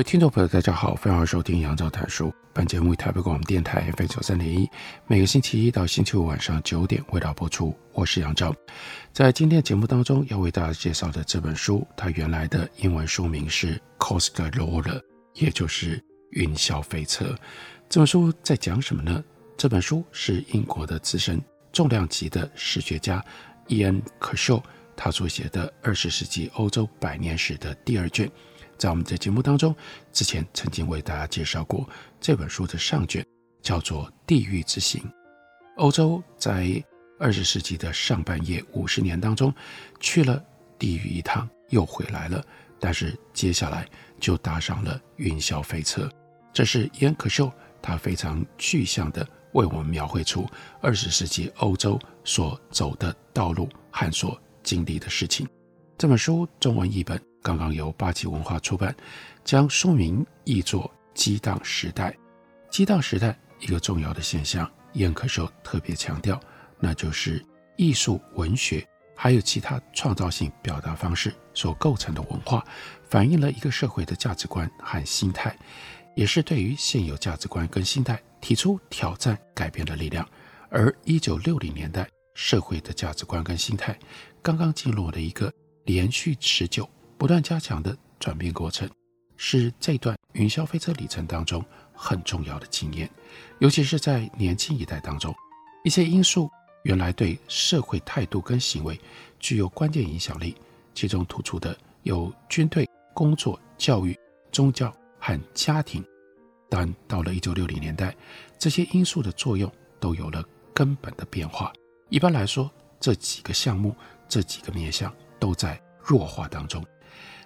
位听众朋友，大家好，欢迎收听杨照谈书。本节目以台北广播电台 FM 九三点一，每个星期一到星期五晚上九点为大家播出。我是杨照，在今天节目当中要为大家介绍的这本书，它原来的英文书名是《Coast Roller》，也就是《云霄飞车》。这本书在讲什么呢？这本书是英国的资深重量级的史学家伊恩·可秀他所写的二十世纪欧洲百年史的第二卷。在我们的节目当中，之前曾经为大家介绍过这本书的上卷，叫做《地狱之行》。欧洲在二十世纪的上半叶五十年当中，去了地狱一趟，又回来了，但是接下来就搭上了云霄飞车。这是伊恩·可秀他非常具象地为我们描绘出二十世纪欧洲所走的道路和所经历的事情。这本书中文译本。刚刚由八旗文化出版，将书名译作《激荡时代》。激荡时代一个重要的现象，伊恩·可秀特别强调，那就是艺术、文学还有其他创造性表达方式所构成的文化，反映了一个社会的价值观和心态，也是对于现有价值观跟心态提出挑战、改变的力量。而一九六零年代，社会的价值观跟心态刚刚进入了一个连续持久。不断加强的转变过程，是这段云霄飞车里程当中很重要的经验，尤其是在年轻一代当中，一些因素原来对社会态度跟行为具有关键影响力，其中突出的有军队、工作、教育、宗教和家庭，但到了一九六零年代，这些因素的作用都有了根本的变化。一般来说，这几个项目、这几个面向都在弱化当中。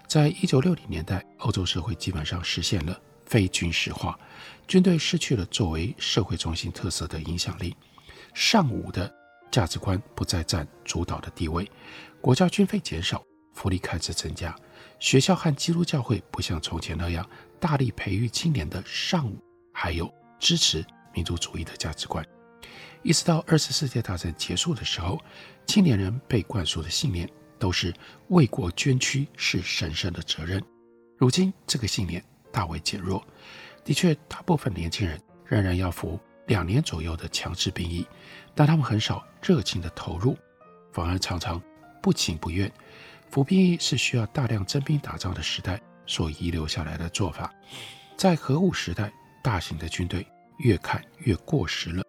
在一九六零年代，欧洲社会基本上实现了非军事化，军队失去了作为社会中心特色的影响力，尚武的价值观不再占主导的地位，国家军费减少，福利开支增加，学校和基督教会不像从前那样大力培育青年的尚武，还有支持民族主义的价值观。一直到二次世界大战结束的时候，青年人被灌输的信念。都是为国捐躯是神圣的责任。如今这个信念大为减弱，的确，大部分年轻人仍然要服两年左右的强制兵役，但他们很少热情的投入，反而常常不情不愿。服兵役是需要大量征兵打仗的时代所遗留下来的做法。在核武时代，大型的军队越看越过时了。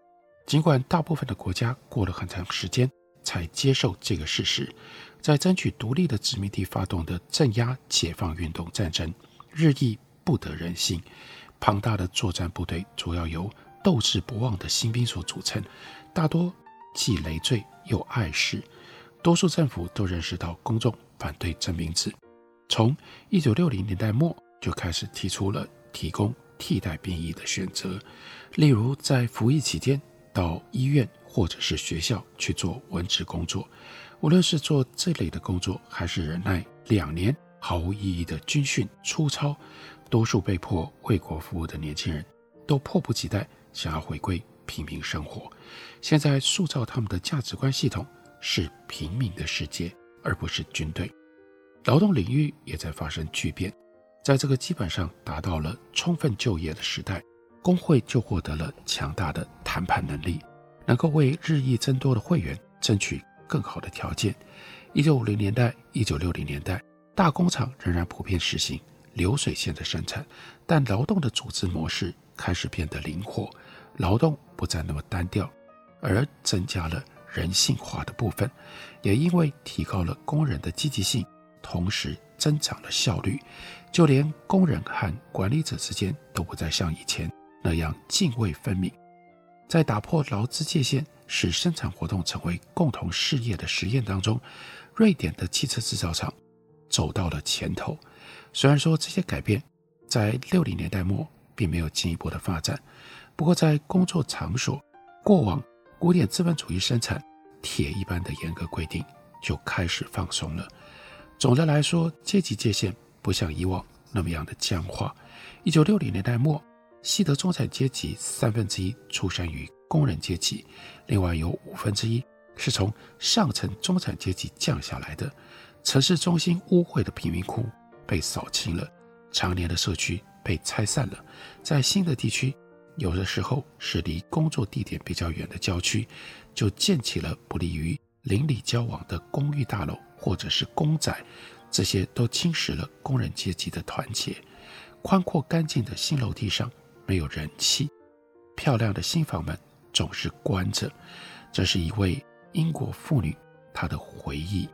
尽管大部分的国家过了很长时间才接受这个事实。在争取独立的殖民地发动的镇压解放运动战争，日益不得人心。庞大的作战部队主要由斗志不忘的新兵所组成，大多既累赘又碍事。多数政府都认识到公众反对征兵制，从一九六零年代末就开始提出了提供替代兵役的选择，例如在服役期间到医院或者是学校去做文职工作。无论是做这类的工作，还是忍耐两年毫无意义的军训出操，多数被迫为国服务的年轻人，都迫不及待想要回归平民生活。现在塑造他们的价值观系统是平民的世界，而不是军队。劳动领域也在发生巨变，在这个基本上达到了充分就业的时代，工会就获得了强大的谈判能力，能够为日益增多的会员争取。更好的条件。一九五零年代、一九六零年代，大工厂仍然普遍实行流水线的生产，但劳动的组织模式开始变得灵活，劳动不再那么单调，而增加了人性化的部分。也因为提高了工人的积极性，同时增长了效率，就连工人和管理者之间都不再像以前那样泾渭分明。在打破劳资界限，使生产活动成为共同事业的实验当中，瑞典的汽车制造厂走到了前头。虽然说这些改变在六零年代末并没有进一步的发展，不过在工作场所，过往古典资本主义生产铁一般的严格规定就开始放松了。总的来说，阶级界限不像以往那么样的僵化。一九六零年代末，西德中产阶级三分之一出身于工人阶级，另外有五分之一是从上层中产阶级降下来的。城市中心污秽的贫民窟被扫清了，常年的社区被拆散了，在新的地区，有的时候是离工作地点比较远的郊区，就建起了不利于邻里交往的公寓大楼。或者是公宅，这些都侵蚀了工人阶级的团结。宽阔干净的新楼梯上没有人气，漂亮的新房门总是关着。这是一位英国妇女她的回忆，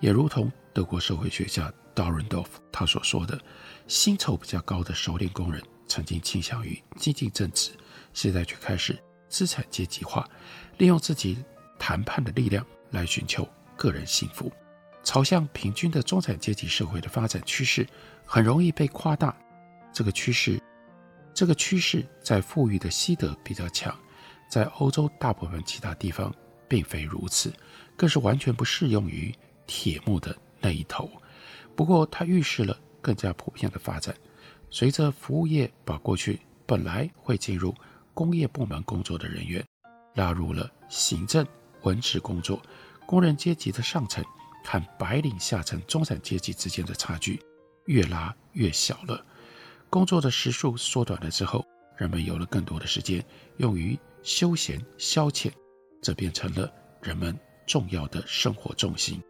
也如同德国社会学家 Dahrendorf 他所说的：薪酬比较高的熟练工人曾经倾向于激进政治，现在却开始资产阶级化，利用自己谈判的力量来寻求个人幸福。朝向平均的中产阶级社会的发展趋势，很容易被夸大。这个趋势，这个趋势在富裕的西德比较强，在欧洲大部分其他地方并非如此，更是完全不适用于铁幕的那一头。不过，它预示了更加普遍的发展。随着服务业把过去本来会进入工业部门工作的人员纳入了行政文职工作，工人阶级的上层。和白领下层中产阶级之间的差距越拉越小了。工作的时数缩短了之后，人们有了更多的时间用于休闲消遣，这变成了人们重要的生活重心。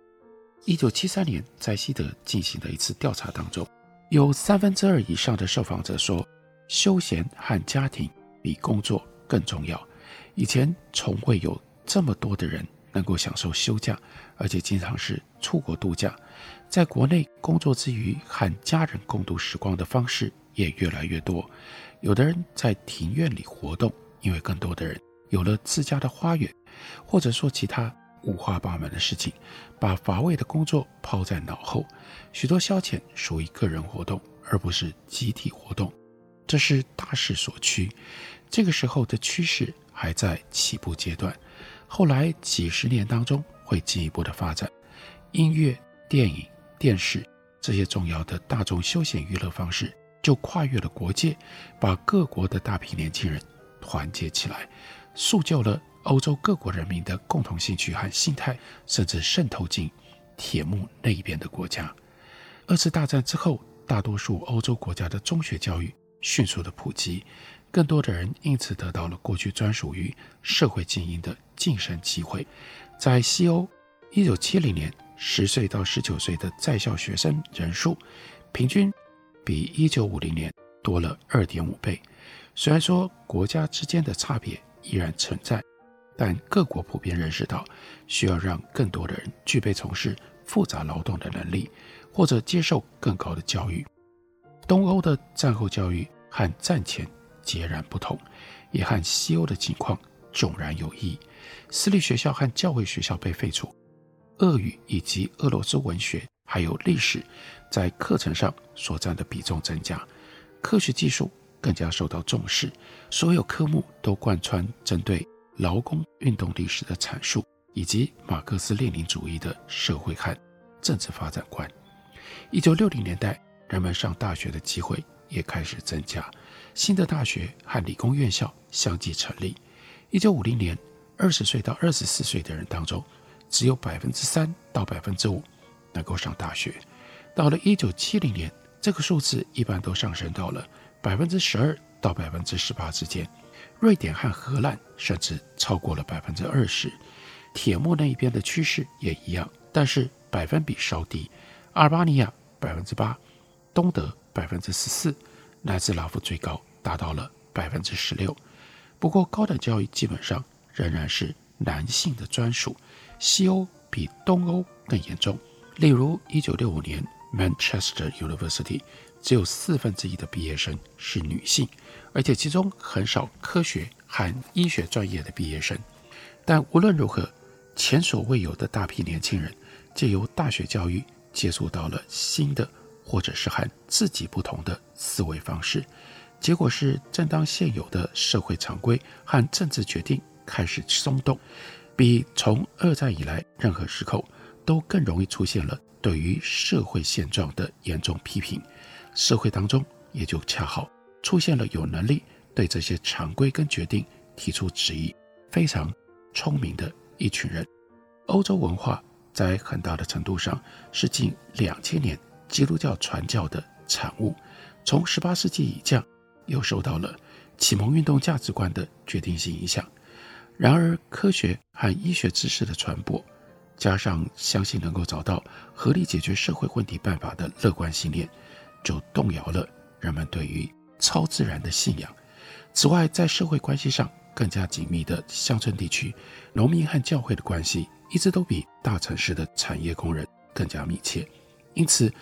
一九七三年，在西德进行的一次调查当中，有三分之二以上的受访者说，休闲和家庭比工作更重要。以前从未有这么多的人。能够享受休假，而且经常是出国度假，在国内工作之余和家人共度时光的方式也越来越多。有的人在庭院里活动，因为更多的人有了自家的花园，或者说其他五花八门的事情，把乏味的工作抛在脑后。许多消遣属于个人活动，而不是集体活动，这是大势所趋。这个时候的趋势还在起步阶段。后来几十年当中会进一步的发展，音乐、电影、电视这些重要的大众休闲娱乐方式就跨越了国界，把各国的大批年轻人团结起来，塑就了欧洲各国人民的共同兴趣和心态，甚至渗透进铁幕那一边的国家。二次大战之后，大多数欧洲国家的中学教育迅速的普及。更多的人因此得到了过去专属于社会精英的晋升机会。在西欧，一九七零年，十岁到十九岁的在校学生人数平均比一九五零年多了二点五倍。虽然说国家之间的差别依然存在，但各国普遍认识到需要让更多的人具备从事复杂劳动的能力，或者接受更高的教育。东欧的战后教育和战前。截然不同，也和西欧的情况迥然有异。私立学校和教会学校被废除，俄语以及俄罗斯文学还有历史在课程上所占的比重增加，科学技术更加受到重视。所有科目都贯穿针对劳工运动历史的阐述，以及马克思列宁主义的社会和政治发展观。一九六零年代，人们上大学的机会也开始增加。新的大学和理工院校相继成立。一九五零年，二十岁到二十四岁的人当中，只有百分之三到百分之五能够上大学。到了一九七零年，这个数字一般都上升到了百分之十二到百分之十八之间。瑞典和荷兰甚至超过了百分之二十。铁幕那一边的趋势也一样，但是百分比稍低。阿尔巴尼亚百分之八，东德百分之十四。南斯拉夫最高达到了百分之十六，不过高等教育基本上仍然是男性的专属。西欧比东欧更严重，例如一九六五年 Manchester University 只有四分之一的毕业生是女性，而且其中很少科学和医学专业的毕业生。但无论如何，前所未有的大批年轻人借由大学教育接触到了新的或者是和自己不同的思维方式，结果是，正当现有的社会常规和政治决定开始松动，比从二战以来任何时候都更容易出现了对于社会现状的严重批评，社会当中也就恰好出现了有能力对这些常规跟决定提出质疑、非常聪明的一群人。欧洲文化在很大的程度上是近两千年基督教传教的产物，从十八世纪以降，又受到了启蒙运动价值观的决定性影响。然而，科学和医学知识的传播，加上相信能够找到合理解决社会问题办法的乐观信念，就动摇了人们对于超自然的信仰。此外，在社会关系上更加紧密的乡村地区，农民和教会的关系一直都比大城市的产业工人更加密切。因此，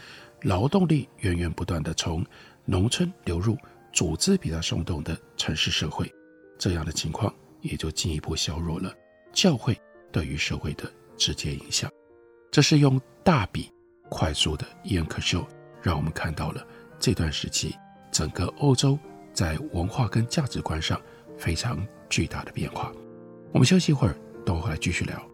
劳动力源源不断地从农村流入组织比较松动的城市社会，这样的情况也就进一步削弱了教会对于社会的直接影响。这是用大笔快速的伊恩·可修，让我们看到了这段时期整个欧洲在文化跟价值观上非常巨大的变化。我们休息一会儿，等会儿来继续聊。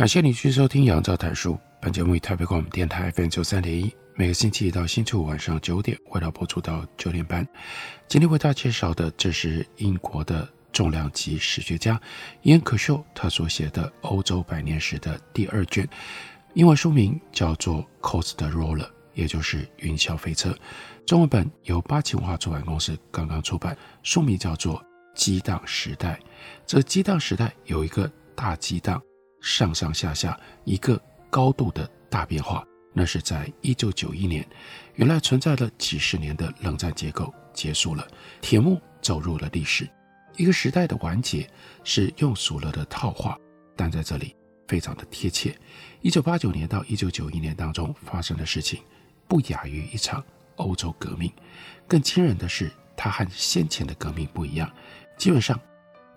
感谢你继续收听《杨照谈书》，本节目以台北广播电台 FM 九三点一，每个星期一到星期五晚上九点，为大家播出到九点半。今天为大家介绍的，这是英国的重量级史学家伊恩·可修他所写的《欧洲百年史》的第二卷，英文书名叫做《Coast Roller》，也就是《云霄飞车》。中文本由八旗文化出版公司刚刚出版，书名叫做《激荡时代》。这激荡时代有一个大激荡。上上下下一个高度的大变化，那是在一九九一年，原来存在了几十年的冷战结构结束了，铁幕走入了历史，一个时代的完结是用俗了的套话，但在这里非常的贴切。一九八九年到一九九一年当中发生的事情，不亚于一场欧洲革命，更惊人的是，它和先前的革命不一样，基本上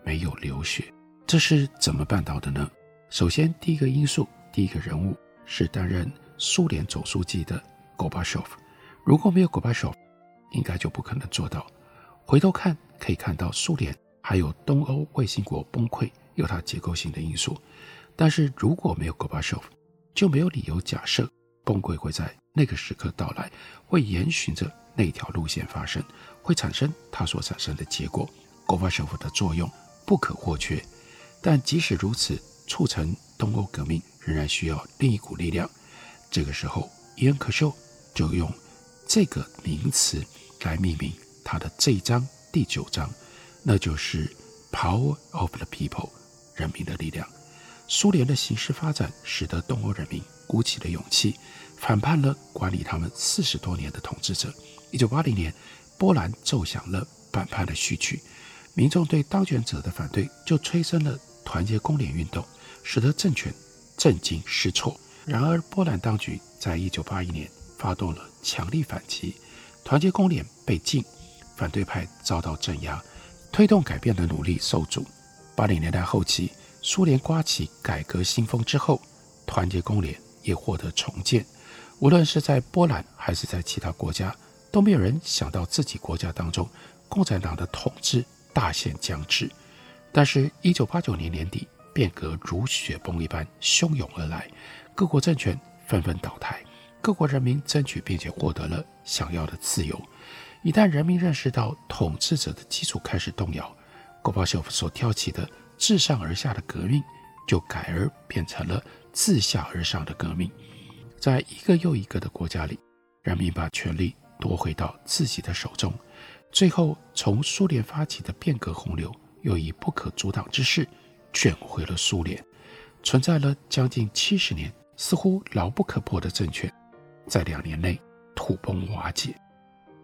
没有流血，这是怎么办到的呢？首先，第一个因素，第一个人物是担任苏联总书记的戈巴乔夫。如果没有戈巴乔夫，应该就不可能做到。回头看，可以看到苏联还有东欧卫星国崩溃有它结构性的因素。但是如果没有戈巴乔夫，就没有理由假设崩溃会在那个时刻到来，会沿循着那条路线发生，会产生它所产生的结果。戈巴乔夫的作用不可或缺。但即使如此，促成东欧革命仍然需要另一股力量。这个时候，伊恩·可修就用这个名词来命名他的这一章第九章，那就是 “Power of the People”，人民的力量。苏联的形势发展使得东欧人民鼓起了勇气，反叛了管理他们四十多年的统治者。一九八零年，波兰奏响了反叛的序曲，民众对当权者的反对就催生了团结工联运动，使得政权震惊失措。然而，波兰当局在一九八一年发动了强力反击，团结公联被禁，反对派遭到镇压，推动改变的努力受阻。八零年代后期，苏联刮起改革新风之后，团结公联也获得重建。无论是在波兰还是在其他国家，都没有人想到自己国家当中共产党的统治大限将至。但是，一九八九年年底，变革如雪崩一般汹涌而来。各国政权纷纷倒台，各国人民争取并且获得了想要的自由。一旦人民认识到统治者的基础开始动摇，戈巴乔夫所挑起的自上而下的革命，就改而变成了自下而上的革命。在一个又一个的国家里，人民把权力夺回到自己的手中。最后，从苏联发起的变革洪流，又以不可阻挡之势卷回了苏联。存在了将近七十年。似乎牢不可破的政权，在两年内土崩瓦解。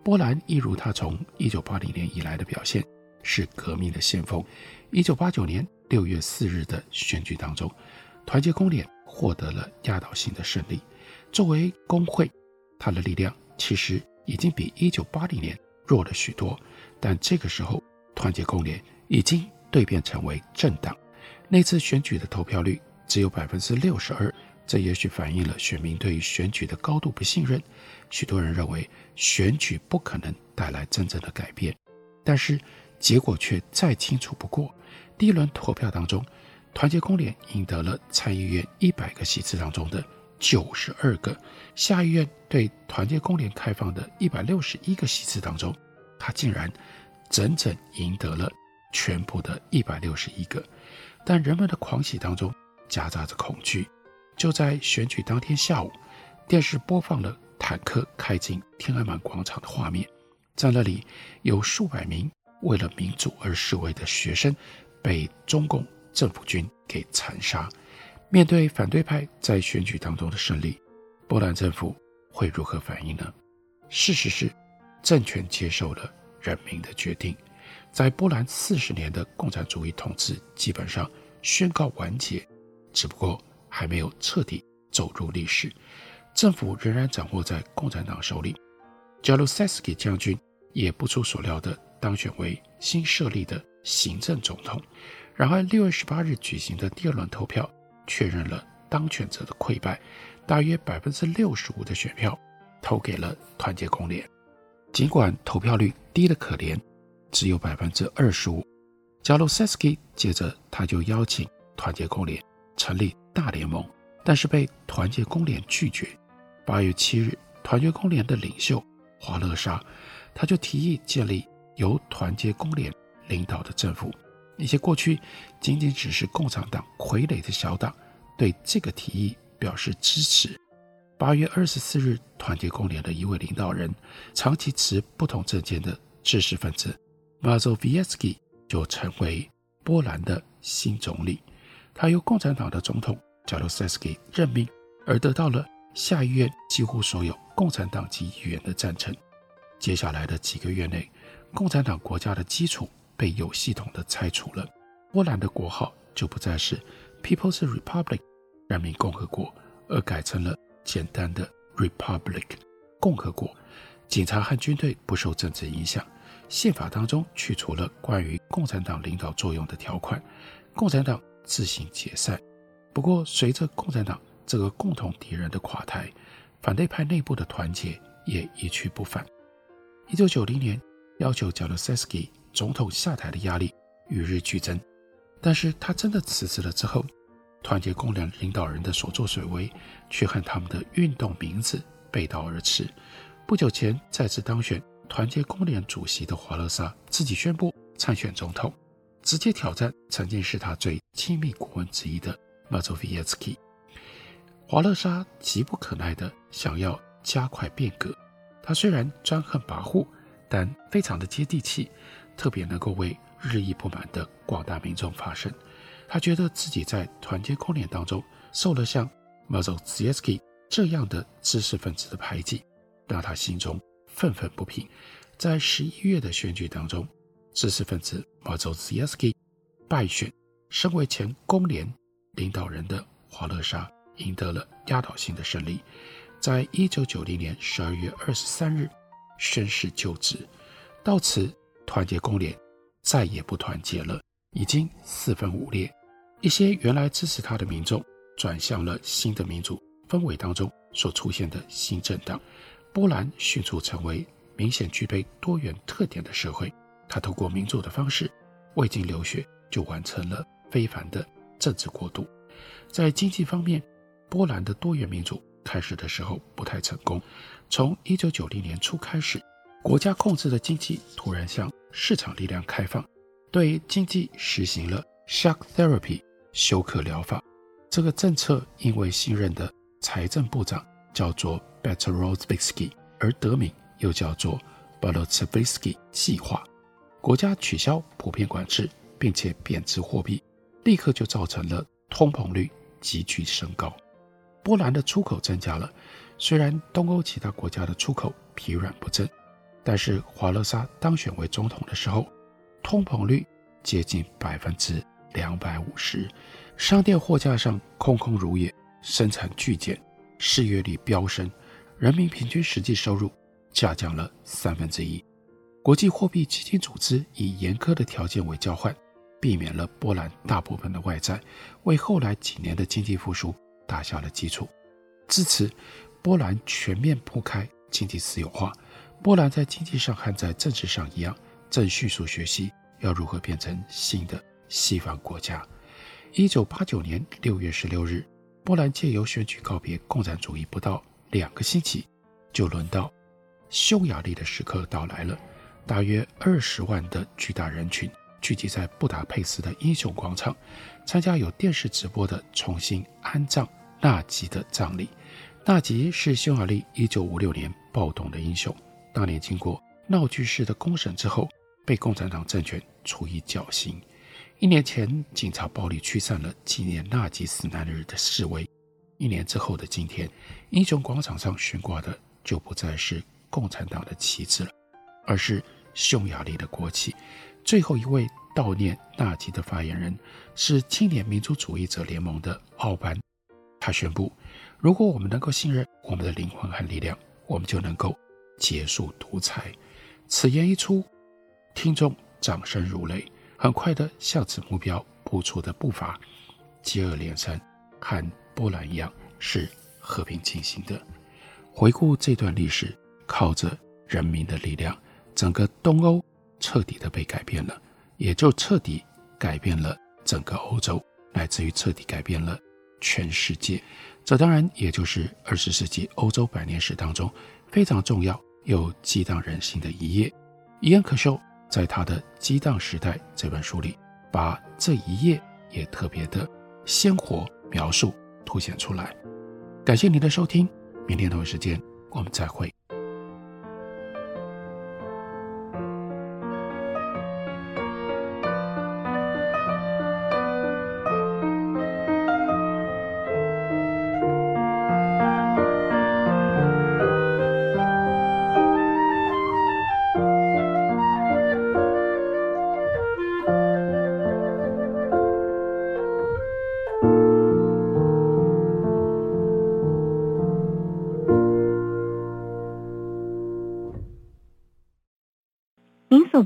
波兰一如他从一九八零年以来的表现，是革命的先锋。一九八九年六月四日的选举当中，团结公联获得了压倒性的胜利。作为工会，他的力量其实已经比一九八零年弱了许多。但这个时候，团结公联已经蜕变成为政党。那次选举的投票率只有百分之六十二。这也许反映了选民对于选举的高度不信任。许多人认为选举不可能带来真正的改变，但是结果却再清楚不过。第一轮投票当中，团结公联赢得了参议院一百个席次当中的九十二个，下议院对团结公联开放的一百六十一个席次当中，他竟然整整赢得了全部的一百六十一个。但人们的狂喜当中夹杂着恐惧。就在选举当天下午，电视播放了坦克开进天安门广场的画面，在那里有数百名为了民主而示威的学生被中共政府军给残杀。面对反对派在选举当中的胜利，波兰政府会如何反应呢？事实是，政权接受了人民的决定，在波兰四十年的共产主义统治基本上宣告完结，只不过。还没有彻底走入历史，政府仍然掌握在共产党手里。加鲁塞斯基将军也不出所料地当选为新设立的行政总统。然而，六月十八日举行的第二轮投票确认了当权者的溃败，大约百分之六十五的选票投给了团结公联。尽管投票率低得可怜，只有百分之二十五。加鲁塞斯基接着他就邀请团结工联成立大联盟，但是被团结工联拒绝。八月七日，团结工联的领袖华勒沙，他就提议建立由团结工联领导的政府。一些过去仅仅只是共产党傀儡的小党，对这个提议表示支持。八月二十四日，团结工联的一位领导人，长期持不同政见的知识分子马佐维耶斯基，就成为波兰的新总理。他由共产党的总统加鲁塞斯基任命，而得到了下议院几乎所有共产党籍议员的赞成。接下来的几个月内，共产党国家的基础被有系统地拆除了。波兰的国号就不再是 People's Republic 人民共和国，而改成了简单的 Republic 共和国。警察和军队不受政治影响。宪法当中去除了关于共产党领导作用的条款。共产党。自行解散。不过，随着共产党这个共同敌人的垮台，反对派内部的团结也一去不返。一九九零年，要求加鲁塞斯基总统下台的压力与日俱增。但是他真的辞职了之后，团结公联领导人的所作所为却和他们的运动名字背道而驰。不久前再次当选团结工联主席的华勒沙自己宣布参选总统。直接挑战曾经是他最亲密顾问之一的马佐维耶斯基。华勒沙急不可耐地想要加快变革。他虽然专横跋扈，但非常的接地气，特别能够为日益不满的广大民众发声。他觉得自己在团结公联当中受了像马佐维耶斯基这样的知识分子的排挤，让他心中愤愤不平。在十一月的选举当中，知识分子马佐斯耶斯基败选，身为前工联领导人的华勒沙赢得了压倒性的胜利。在一九九零年十二月二十三日宣誓就职，到此团结工联再也不团结了，已经四分五裂。一些原来支持他的民众转向了新的民主氛围当中所出现的新政党。波兰迅速成为明显具备多元特点的社会。他透过民主的方式，未经流血就完成了非凡的政治过渡。在经济方面，波兰的多元民主开始的时候不太成功。从一九九零年初开始，国家控制的经济突然向市场力量开放，对经济实行了 shock therapy。休克疗法这个政策，因为新任的财政部长叫做 Berezovsky 而得名，又叫做 Berezovsky 计划。国家取消普遍管制，并且贬值货币，立刻就造成了通膨率急剧升高。波兰的出口增加了，虽然东欧其他国家的出口疲软不振，但是华勒沙当选为总统的时候，通膨率接近百分之。两百五十，商店货架上空空如也，生产巨减，失业率飙升，人民平均实际收入下降了三分之一。国际货币基金组织以严苛的条件为交换，避免了波兰大部分的外债，为后来几年的经济复苏打下了基础。至此，波兰全面铺开经济私有化。波兰在经济上和在政治上一样，正迅速学习要如何变成新的。西方国家，一九八九年六月十六日，波兰借由选举告别共产主义，不到两个星期，就轮到匈牙利的时刻到来了。大约二十万的巨大人群聚集在布达佩斯的英雄广场，参加有电视直播的重新安葬纳吉的葬礼。纳吉是匈牙利一九五六年暴动的英雄，当年经过闹剧式的公审之后，被共产党政权处以绞刑。一年前，警察暴力驱散了纪念纳吉斯难日的示威。一年之后的今天，英雄广场上悬挂的就不再是共产党的旗帜了，而是匈牙利的国旗。最后一位悼念纳吉的发言人是青年民主主义者联盟的奥班。他宣布：“如果我们能够信任我们的灵魂和力量，我们就能够结束独裁。”此言一出，听众掌声如雷。很快的向此目标步出的步伐，接二连三，和波兰一样是和平进行的。回顾这段历史，靠着人民的力量，整个东欧彻底的被改变了，也就彻底改变了整个欧洲，乃至于彻底改变了全世界。这当然也就是二十世纪欧洲百年史当中非常重要又激荡人心的一页。伊恩·可修。在他的《激荡时代》这本书里，把这一页也特别的鲜活描述、凸显出来。感谢您的收听，明天同一时间我们再会。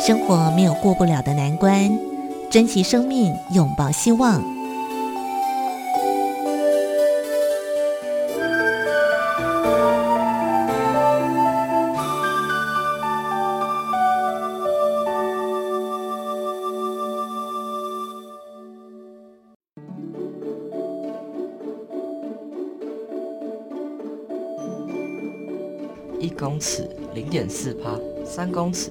生活没有过不了的难关，珍惜生命，拥抱希望。一公尺零点四帕，三公尺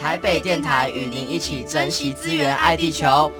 台北电台与您一起珍惜资源，爱地球。